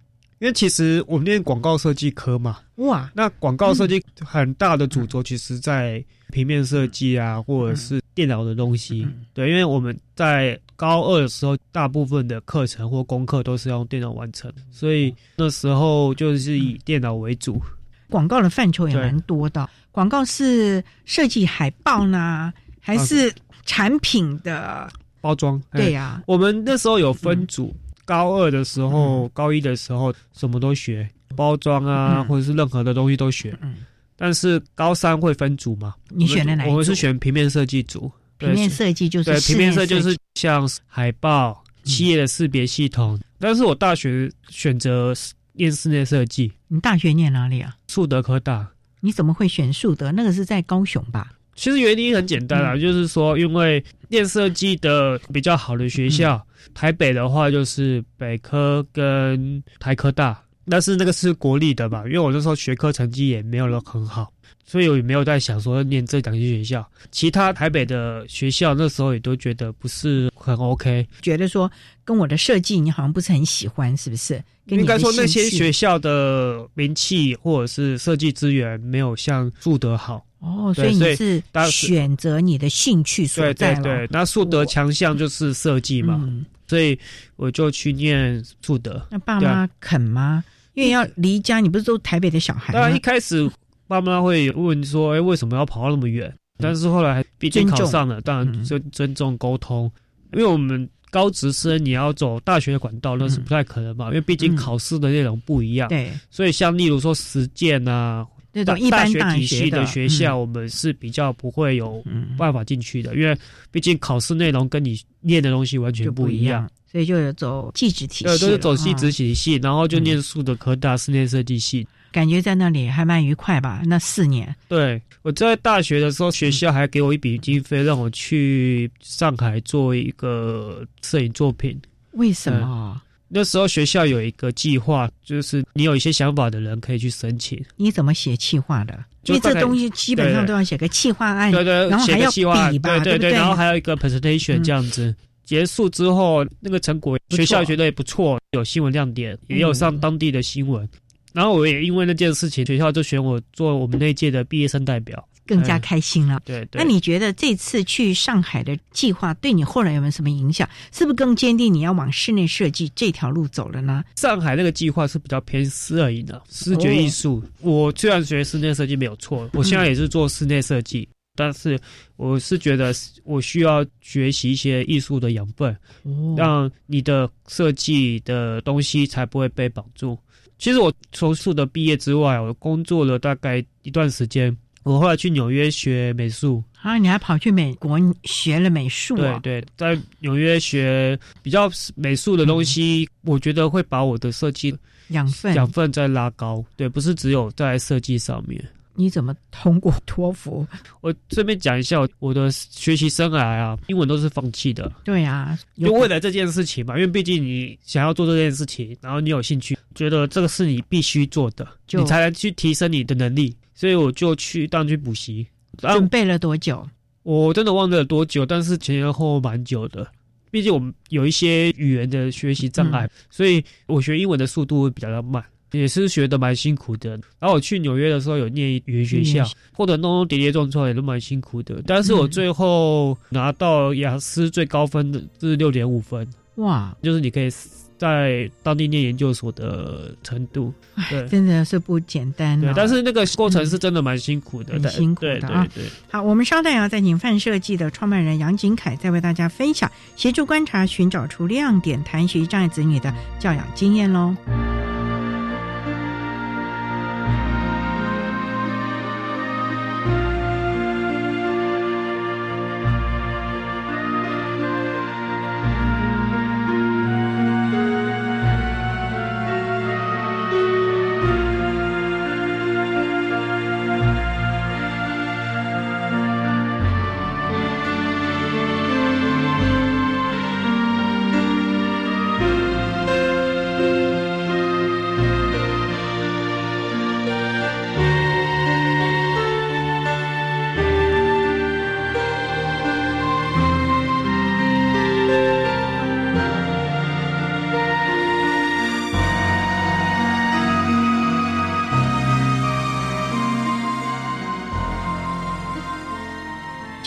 [SPEAKER 5] 因为其实我们念广告设计科嘛，
[SPEAKER 1] 哇，
[SPEAKER 5] 那广告设计很大的主轴，其实在平面设计啊，或者是电脑的东西。对，因为我们在高二的时候，大部分的课程或功课都是用电脑完成，所以那时候就是以电脑为主。
[SPEAKER 1] 广告的范畴也蛮多的，广告是设计海报呢，还是产品的
[SPEAKER 5] 包装？
[SPEAKER 1] 对呀，
[SPEAKER 5] 我们那时候有分组。高二的时候，高一的时候，什么都学，包装啊，或者是任何的东西都学。嗯，但是高三会分组嘛？
[SPEAKER 1] 你选的哪？
[SPEAKER 5] 我们是选平面设计组。
[SPEAKER 1] 平面设计就是
[SPEAKER 5] 对平面设计就是像海报、企业的识别系统。但是我大学选择念室内设计。
[SPEAKER 1] 你大学念哪里啊？
[SPEAKER 5] 树德科大。
[SPEAKER 1] 你怎么会选树德？那个是在高雄吧？
[SPEAKER 5] 其实原因很简单啊，就是说，因为念设计的比较好的学校，台北的话就是北科跟台科大，但是那个是国立的吧？因为我那时候学科成绩也没有很好，所以我也没有在想说念这两间学校。其他台北的学校那时候也都觉得不是很 OK，
[SPEAKER 1] 觉得说跟我的设计你好像不是很喜欢，是不是？
[SPEAKER 5] 应该说那些学校的名气或者是设计资源没有像树德好。
[SPEAKER 1] 哦，所以你是选择你的兴趣所
[SPEAKER 5] 在对对对，那树德强项就是设计嘛，所以我就去念树德。
[SPEAKER 1] 那爸妈肯吗？因为要离家，你不是都台北的小孩？
[SPEAKER 5] 当然一开始爸妈会问说：“哎，为什么要跑那么远？”但是后来毕竟考上了，当然尊尊重沟通。因为我们高职生你要走大学的管道，那是不太可能嘛，因为毕竟考试的内容不一样。
[SPEAKER 1] 对，
[SPEAKER 5] 所以像例如说实践啊。
[SPEAKER 1] 那种一般
[SPEAKER 5] 体系
[SPEAKER 1] 的
[SPEAKER 5] 学校，我们是比较不会有办法进去的，因为毕竟考试内容跟你念的东西完全不一样，
[SPEAKER 1] 所以就有走技职体系，对，
[SPEAKER 5] 都是走技职体系，然后就念数的科大室内设计系，
[SPEAKER 1] 感觉在那里还蛮愉快吧？那四年，
[SPEAKER 5] 对我在大学的时候，学校还给我一笔经费，让我去上海做一个摄影作品。
[SPEAKER 1] 为什么？
[SPEAKER 5] 那时候学校有一个计划，就是你有一些想法的人可以去申请。
[SPEAKER 1] 你怎么写计划的？因为这东西基本上都要写个计划案，
[SPEAKER 5] 对对，
[SPEAKER 1] 然后还要
[SPEAKER 5] 比
[SPEAKER 1] 吧，对
[SPEAKER 5] 对，然后还有一个 presentation 这样子。结束之后，那个成果学校觉得也不错，有新闻亮点，也有上当地的新闻。然后我也因为那件事情，学校就选我做我们那届的毕业生代表。
[SPEAKER 1] 更加开心了。
[SPEAKER 5] 对，对
[SPEAKER 1] 那你觉得这次去上海的计划对你后来有没有什么影响？是不是更坚定你要往室内设计这条路走了呢？
[SPEAKER 5] 上海那个计划是比较偏私而已的视觉艺术。我虽然学室内设计没有错，我现在也是做室内设计，但是我是觉得我需要学习一些艺术的养分，让你的设计的东西才不会被绑住。其实我从数的毕业之外，我工作了大概一段时间。我后来去纽约学美术
[SPEAKER 1] 啊，你还跑去美国学了美术
[SPEAKER 5] 啊？对对，在纽约学比较美术的东西，我觉得会把我的设计
[SPEAKER 1] 养分
[SPEAKER 5] 养分再拉高。对，不是只有在设计上面。
[SPEAKER 1] 你怎么通过托福？
[SPEAKER 5] 我顺便讲一下我的学习生涯啊，英文都是放弃的。
[SPEAKER 1] 对啊，
[SPEAKER 5] 就为了这件事情嘛，因为毕竟你想要做这件事情，然后你有兴趣，觉得这个是你必须做的，你才能去提升你的能力。所以我就去当去补习，
[SPEAKER 1] 准备了多久？
[SPEAKER 5] 我真的忘了多久，但是前前后后蛮久的。毕竟我们有一些语言的学习障碍，所以我学英文的速度会比较慢，也是学的蛮辛苦的。然后我去纽约的时候有念语言学校，或者弄弄跌跌撞撞也都蛮辛苦的。但是我最后拿到雅思最高分的是六点五分，
[SPEAKER 1] 哇，
[SPEAKER 5] 就是你可以。在当地念研究所的程度，对，
[SPEAKER 1] 真的是不简单。
[SPEAKER 5] 对，但是那个过程是真的蛮辛苦的，
[SPEAKER 1] 很辛苦的啊。好，我们稍待要再请范设计的创办人杨景凯再为大家分享协助观察、寻找出亮点、谈学习障碍子女的教养经验喽。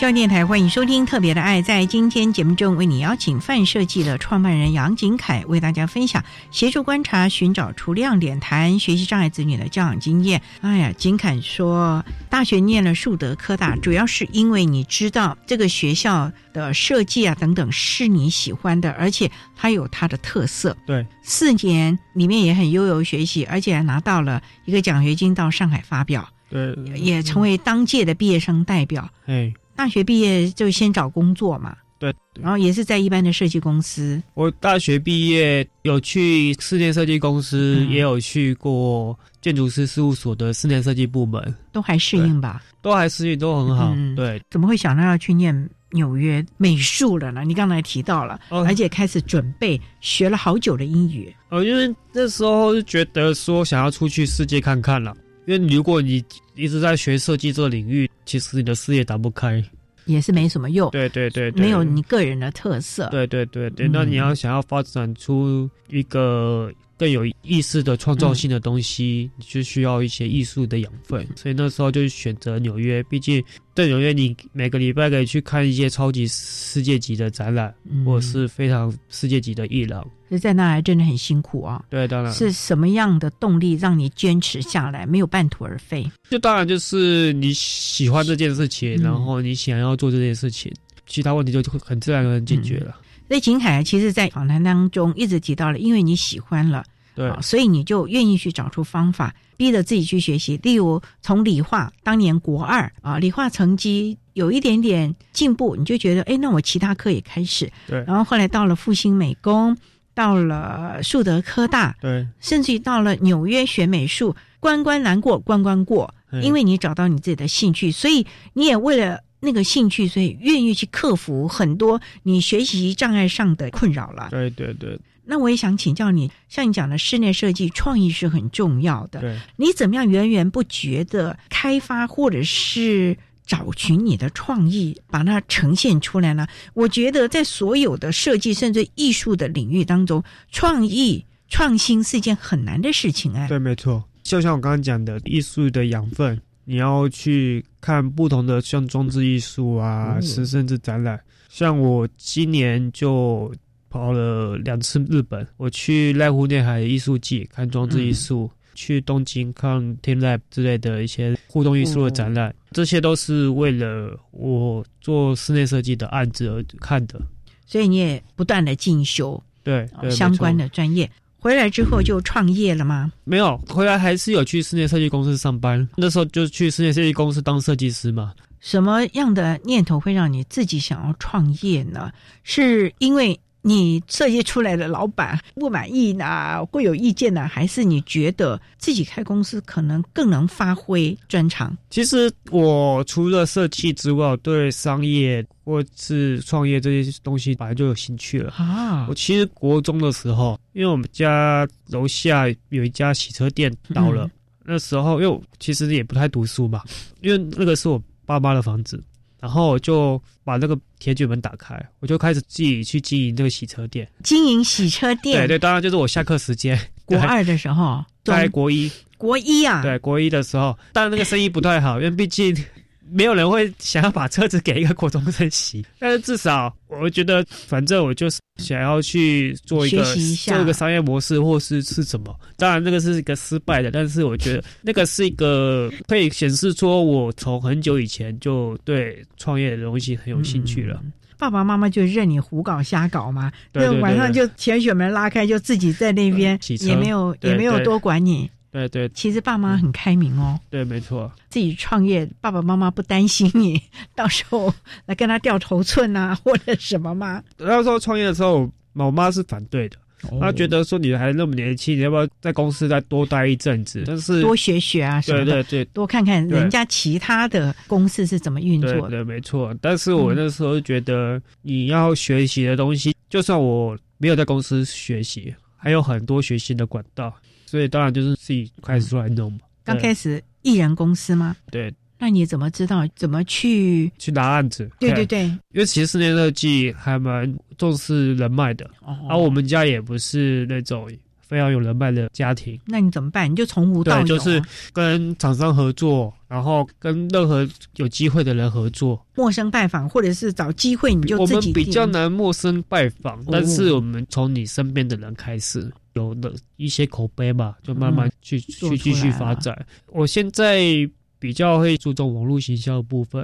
[SPEAKER 1] 教育电台欢迎收听《特别的爱》。在今天节目中，为你邀请范设计的创办人杨景凯为大家分享协助观察、寻找出亮点、谈学习障碍子女的教养经验。哎呀，景凯说，大学念了树德科大，主要是因为你知道这个学校的设计啊等等是你喜欢的，而且它有它的特色。
[SPEAKER 5] 对，
[SPEAKER 1] 四年里面也很悠游学习，而且还拿到了一个奖学金到上海发表。
[SPEAKER 5] 对，
[SPEAKER 1] 也成为当届的毕业生代表。
[SPEAKER 5] 哎。
[SPEAKER 1] 大学毕业就先找工作嘛，
[SPEAKER 5] 对，
[SPEAKER 1] 然后也是在一般的设计公司。
[SPEAKER 5] 我大学毕业有去室内设计公司，也有去过建筑师事务所的室内设计部门，
[SPEAKER 1] 都还适应吧？
[SPEAKER 5] 都还适应，都很好。对，
[SPEAKER 1] 怎么会想到要去念纽约美术了呢？你刚才提到了，而且开始准备学了好久的英语。
[SPEAKER 5] 哦，因为那时候就觉得说想要出去世界看看了。因为如果你一直在学设计这个领域，其实你的事业打不开，
[SPEAKER 1] 也是没什么用。
[SPEAKER 5] 对对对，
[SPEAKER 1] 没有你个人的特色。
[SPEAKER 5] 对对对对，那你要想要发展出一个。更有意思的创造性的东西，就需要一些艺术的养分，所以那时候就选择纽约。毕竟在纽约，你每个礼拜可以去看一些超级世界级的展览，或是非常世界级的艺廊。
[SPEAKER 1] 所以在那来真的很辛苦啊。
[SPEAKER 5] 对，当然
[SPEAKER 1] 是什么样的动力让你坚持下来，没有半途而废？
[SPEAKER 5] 就当然就是你喜欢这件事情，然后你想要做这件事情，其他问题就会很自然而然解决了。
[SPEAKER 1] 所以景海其实，在访谈当中一直提到了，因为你喜欢了。
[SPEAKER 5] 对，
[SPEAKER 1] 所以你就愿意去找出方法，逼着自己去学习。例如，从理化当年国二啊，理化成绩有一点点进步，你就觉得，哎，那我其他科也开始。
[SPEAKER 5] 对。
[SPEAKER 1] 然后后来到了复兴美工，到了树德科大，
[SPEAKER 5] 对，
[SPEAKER 1] 甚至于到了纽约学美术，关关难过关关过，因为你找到你自己的兴趣，所以你也为了那个兴趣，所以愿意去克服很多你学习障碍上的困扰了。
[SPEAKER 5] 对对对。
[SPEAKER 1] 那我也想请教你，像你讲的室内设计创意是很重要的。
[SPEAKER 5] 对，
[SPEAKER 1] 你怎么样源源不绝的开发或者是找寻你的创意，把它呈现出来呢？我觉得在所有的设计甚至艺术的领域当中，创意创新是一件很难的事情哎。
[SPEAKER 5] 对，没错。就像我刚刚讲的，艺术的养分，你要去看不同的像装置艺术啊，是甚至展览。像我今年就。跑了两次日本，我去濑户内海艺术季看装置艺术，去东京看 Team Lab 之类的一些互动艺术的展览，这些都是为了我做室内设计的案子而看的。
[SPEAKER 1] 所以你也不断的进修，
[SPEAKER 5] 对
[SPEAKER 1] 相关的专业。回来之后就创业了吗？
[SPEAKER 5] 没有，回来还是有去室内设计公司上班。那时候就去室内设计公司当设计师嘛。
[SPEAKER 1] 什么样的念头会让你自己想要创业呢？是因为？你设计出来的老板不满意呢，会有意见呢，还是你觉得自己开公司可能更能发挥专长？
[SPEAKER 5] 其实我除了设计之外，对商业或是创业这些东西本来就有兴趣了啊。我其实国中的时候，因为我们家楼下有一家洗车店倒了，那时候因为其实也不太读书嘛，因为那个是我爸妈的房子。然后我就把那个铁卷门打开，我就开始自己去经营这个洗车店。
[SPEAKER 1] 经营洗车店，
[SPEAKER 5] 对对，当然就是我下课时间，
[SPEAKER 1] 国二的时候，
[SPEAKER 5] 在国一，
[SPEAKER 1] 国一啊，
[SPEAKER 5] 对，国一的时候，但那个生意不太好，因为毕竟。没有人会想要把车子给一个国中生洗，但是至少我觉得，反正我就是想要去做一个做一个商业模式，或是是什么。当然，那个是一个失败的，但是我觉得那个是一个可以显示出我从很久以前就对创业的东西很有兴趣了。
[SPEAKER 1] 爸爸妈妈就任你胡搞瞎搞嘛，就晚上就铁血门拉开，就自己在那边，也没有也没有多管你。
[SPEAKER 5] 对对，
[SPEAKER 1] 其实爸妈很开明哦。
[SPEAKER 5] 对，没错，
[SPEAKER 1] 自己创业，爸爸妈妈不担心你 到时候来跟他掉头寸啊，或者什么吗？
[SPEAKER 5] 那时候创业的时候，我妈是反对的，她觉得说你还那么年轻，你要不要在公司再多待一阵子？但是
[SPEAKER 1] 多学学啊，什么
[SPEAKER 5] 对对对，
[SPEAKER 1] 多看看人家其他的公司是怎么运作的。
[SPEAKER 5] 对，没错。但是我那时候觉得你要学习的东西，就算我没有在公司学习，还有很多学习的管道。所以当然就是自己开始出来弄嘛。
[SPEAKER 1] 刚开始艺人公司吗？
[SPEAKER 5] 对。
[SPEAKER 1] 那你怎么知道怎么去
[SPEAKER 5] 去拿案子？
[SPEAKER 1] 对对对。
[SPEAKER 5] 因为其实四年设计还蛮重视人脉的，而我们家也不是那种非常有人脉的家庭。
[SPEAKER 1] 那你怎么办？你就从无到有，
[SPEAKER 5] 就是跟厂商合作，然后跟任何有机会的人合作，
[SPEAKER 1] 陌生拜访或者是找机会，你就
[SPEAKER 5] 我们比较难陌生拜访，但是我们从你身边的人开始。有的一些口碑吧，就慢慢去去继续发展。我现在比较会注重网络行销的部分，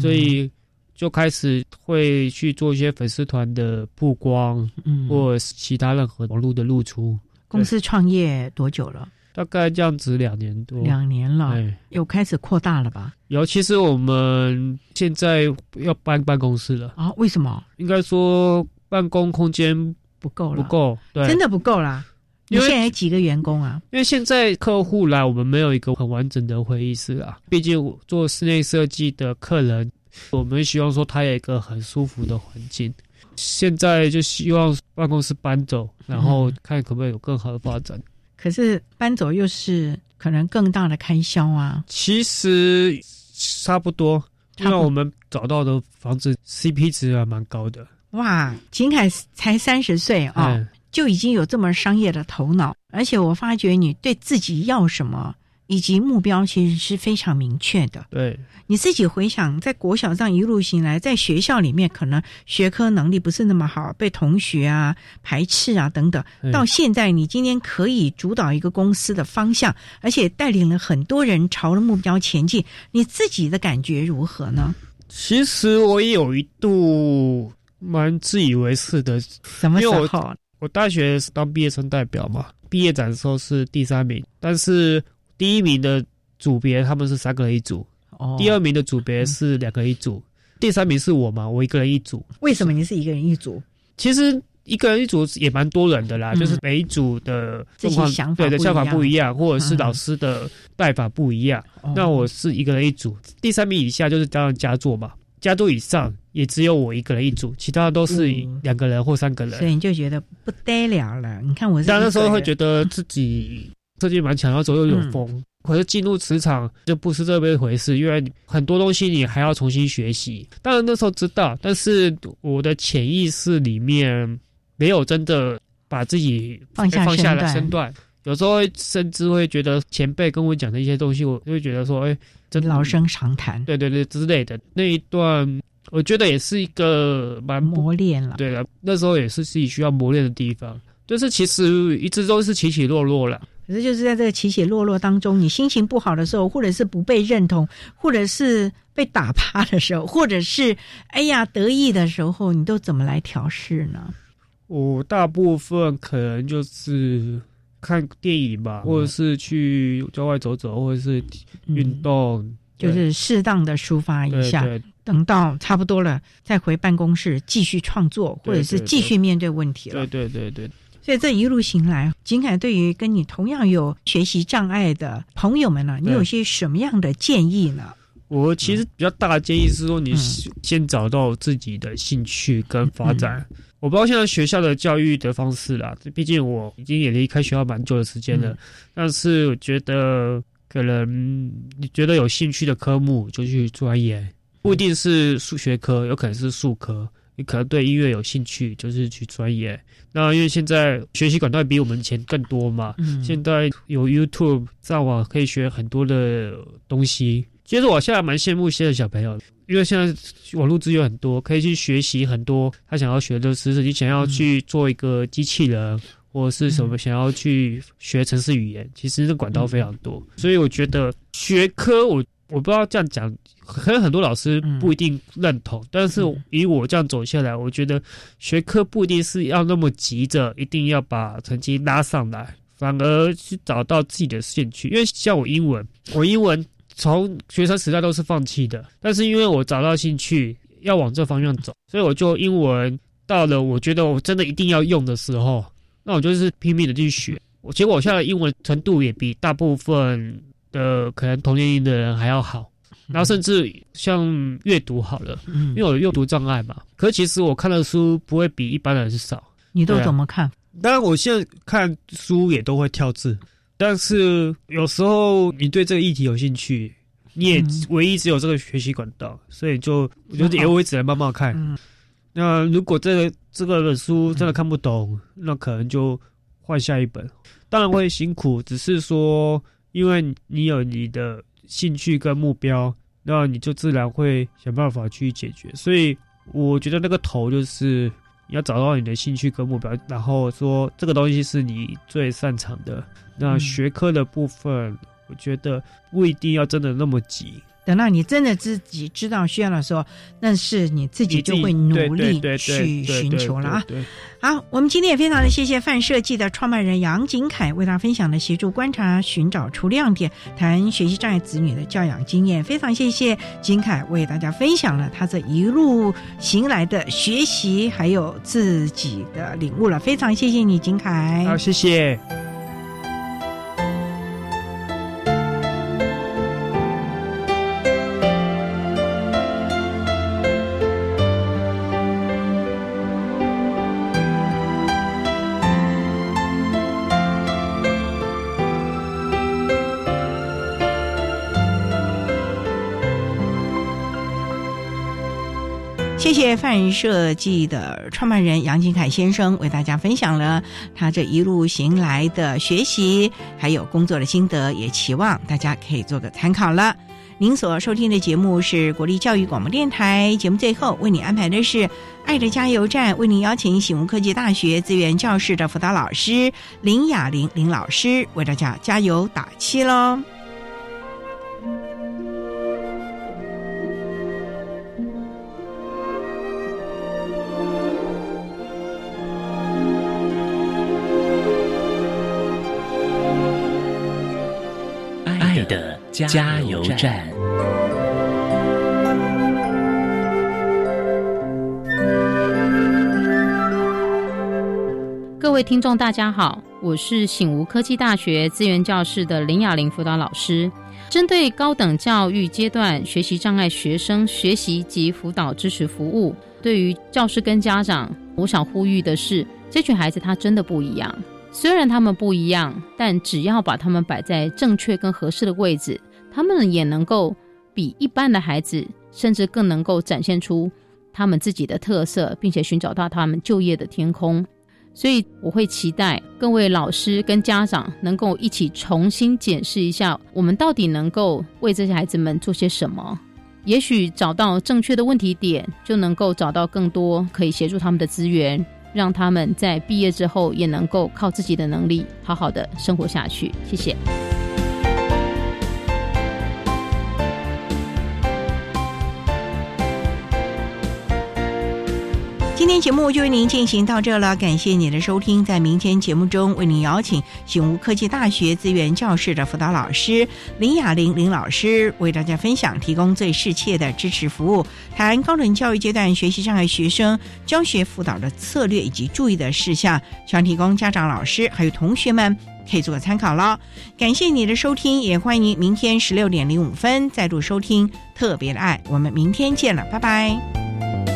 [SPEAKER 5] 所以就开始会去做一些粉丝团的曝光，或其他任何网络的露出。
[SPEAKER 1] 公司创业多久了？
[SPEAKER 5] 大概这样子两年多，
[SPEAKER 1] 两年了，有开始扩大了吧？
[SPEAKER 5] 有，其实我们现在要搬办公室了
[SPEAKER 1] 啊？为什么？
[SPEAKER 5] 应该说办公空间。
[SPEAKER 1] 不够了，
[SPEAKER 5] 不够，对，
[SPEAKER 1] 真的不够啦。你现在几个员工啊？
[SPEAKER 5] 因为现在客户来，我们没有一个很完整的会议室啊。毕竟做室内设计的客人，我们希望说他有一个很舒服的环境。现在就希望办公室搬走，然后看可不可以有更好的发展。
[SPEAKER 1] 可是搬走又是可能更大的开销啊。
[SPEAKER 5] 其实差不多，因为我们找到的房子 CP 值还蛮高的。
[SPEAKER 1] 哇，秦凯才三十岁啊，就已经有这么商业的头脑，而且我发觉你对自己要什么以及目标其实是非常明确的。
[SPEAKER 5] 对，
[SPEAKER 1] 你自己回想，在国小上一路行来，在学校里面可能学科能力不是那么好，被同学啊排斥啊等等，到现在你今天可以主导一个公司的方向，而且带领了很多人朝着目标前进，你自己的感觉如何呢？
[SPEAKER 5] 其实我也有一度。蛮自以为是的，
[SPEAKER 1] 什么时候？
[SPEAKER 5] 我大学当毕业生代表嘛，毕业展的时候是第三名，但是第一名的组别他们是三个人一组，哦第二名的组别是两个人一组，第三名是我嘛，我一个人一组。
[SPEAKER 1] 为什么你是一个人一组？
[SPEAKER 5] 其实一个人一组也蛮多人的啦，就是每一组的
[SPEAKER 1] 状况
[SPEAKER 5] 对的想法不一样，或者是老师的带法不一样。那我是一个人一组，第三名以下就是当然佳作嘛。加多以上也只有我一个人一组，其他都是两个人或三个人，
[SPEAKER 1] 所以你就觉得不得了了。你看我，
[SPEAKER 5] 但那时候会觉得自己设计蛮强，然后左右有风。可是进入职场就不是这么一回事，因为很多东西你还要重新学习。当然那时候知道，但是我的潜意识里面没有真的把自己
[SPEAKER 1] 放下
[SPEAKER 5] 放下
[SPEAKER 1] 了
[SPEAKER 5] 身段。有时候甚至会觉得前辈跟我讲的一些东西，我就会觉得说，哎。
[SPEAKER 1] 老生常谈，
[SPEAKER 5] 对对对之类的那一段，我觉得也是一个蛮
[SPEAKER 1] 磨练了。
[SPEAKER 5] 对了，那时候也是自己需要磨练的地方。就是其实一直都是起起落落了。
[SPEAKER 1] 可是就是在这个起起落落当中，你心情不好的时候，或者是不被认同，或者是被打趴的时候，或者是哎呀得意的时候，你都怎么来调试呢？
[SPEAKER 5] 我大部分可能就是。看电影吧，或者是去郊外走走，或者是运动，
[SPEAKER 1] 就是适当的抒发一下。等到差不多了，再回办公室继续创作，或者是继续面对问题了。
[SPEAKER 5] 对对对对。
[SPEAKER 1] 所以这一路行来，景凯对于跟你同样有学习障碍的朋友们呢，你有些什么样的建议呢？
[SPEAKER 5] 我其实比较大的建议是说，你先找到自己的兴趣跟发展。我不知道现在学校的教育的方式啦，毕竟我已经也离开学校蛮久的时间了。但是我觉得，可能你觉得有兴趣的科目就去钻研，不一定是数学科，有可能是数科。你可能对音乐有兴趣，就是去专业。那因为现在学习管道比我们以前更多嘛，嗯，现在有 YouTube 上网可以学很多的东西。其实我现在蛮羡慕现在小朋友，因为现在网络资源很多，可以去学习很多他想要学的知识。你想要去做一个机器人，或者是什么想要去学城市语言，其实这管道非常多。所以我觉得学科，我我不知道这样讲。可能很多老师不一定认同，但是以我这样走下来，我觉得学科不一定是要那么急着一定要把成绩拉上来，反而去找到自己的兴趣。因为像我英文，我英文从学生时代都是放弃的，但是因为我找到兴趣，要往这方向走，所以我就英文到了我觉得我真的一定要用的时候，那我就是拼命的去学。我结果我现在英文程度也比大部分的可能同年龄的人还要好。然后甚至像阅读好了，因为我有阅读障碍嘛。可是其实我看的书不会比一般人少。
[SPEAKER 1] 你都怎么看？
[SPEAKER 5] 当然，我现在看书也都会跳字，但是有时候你对这个议题有兴趣，你也唯一只有这个学习管道，所以就我觉得也会只能慢慢看。那如果这个这个本书真的看不懂，那可能就换下一本。当然会辛苦，只是说因为你有你的。兴趣跟目标，那你就自然会想办法去解决。所以我觉得那个头就是你要找到你的兴趣跟目标，然后说这个东西是你最擅长的。那学科的部分，我觉得不一定要真的那么急。
[SPEAKER 1] 等到你真的自己知道需要的时候，那是你自己就会努力去寻求了啊！好，我们今天也非常的谢谢范设计的创办人杨景凯为大家分享的协助观察、寻找出亮点、谈学习障碍子女的教养经验。非常谢谢景凯为大家分享了他这一路行来的学习，还有自己的领悟了。非常谢谢你，景凯。
[SPEAKER 5] 好，
[SPEAKER 1] 谢谢。范设计的创办人杨金凯先生为大家分享了他这一路行来的学习，还有工作的心得，也期望大家可以做个参考了。您所收听的节目是国立教育广播电台，节目最后为你安排的是爱的加油站，为您邀请醒悟科技大学资源教室的辅导老师林雅玲林老师为大家加油打气喽。
[SPEAKER 2] 加油站。
[SPEAKER 8] 各位听众，大家好，我是醒吾科技大学资源教室的林雅玲辅导老师。针对高等教育阶段学习障碍学生学习及辅导支持服务，对于教师跟家长，我想呼吁的是，这群孩子他真的不一样。虽然他们不一样，但只要把他们摆在正确跟合适的位置，他们也能够比一般的孩子，甚至更能够展现出他们自己的特色，并且寻找到他们就业的天空。所以，我会期待各位老师跟家长能够一起重新检视一下，我们到底能够为这些孩子们做些什么。也许找到正确的问题点，就能够找到更多可以协助他们的资源。让他们在毕业之后也能够靠自己的能力好好的生活下去。谢谢。
[SPEAKER 1] 今天节目就为您进行到这了，感谢你的收听。在明天节目中，为您邀请醒吾科技大学资源教室的辅导老师。林雅玲林老师，为大家分享提供最适切的支持服务，谈高等教育阶段学习障碍学生教学辅导的策略以及注意的事项，希望提供家长、老师。还有同学们可以做个参考了。感谢你的收听，也欢迎您明天十六点零五分再度收听特别的爱。我们明天见了，拜拜。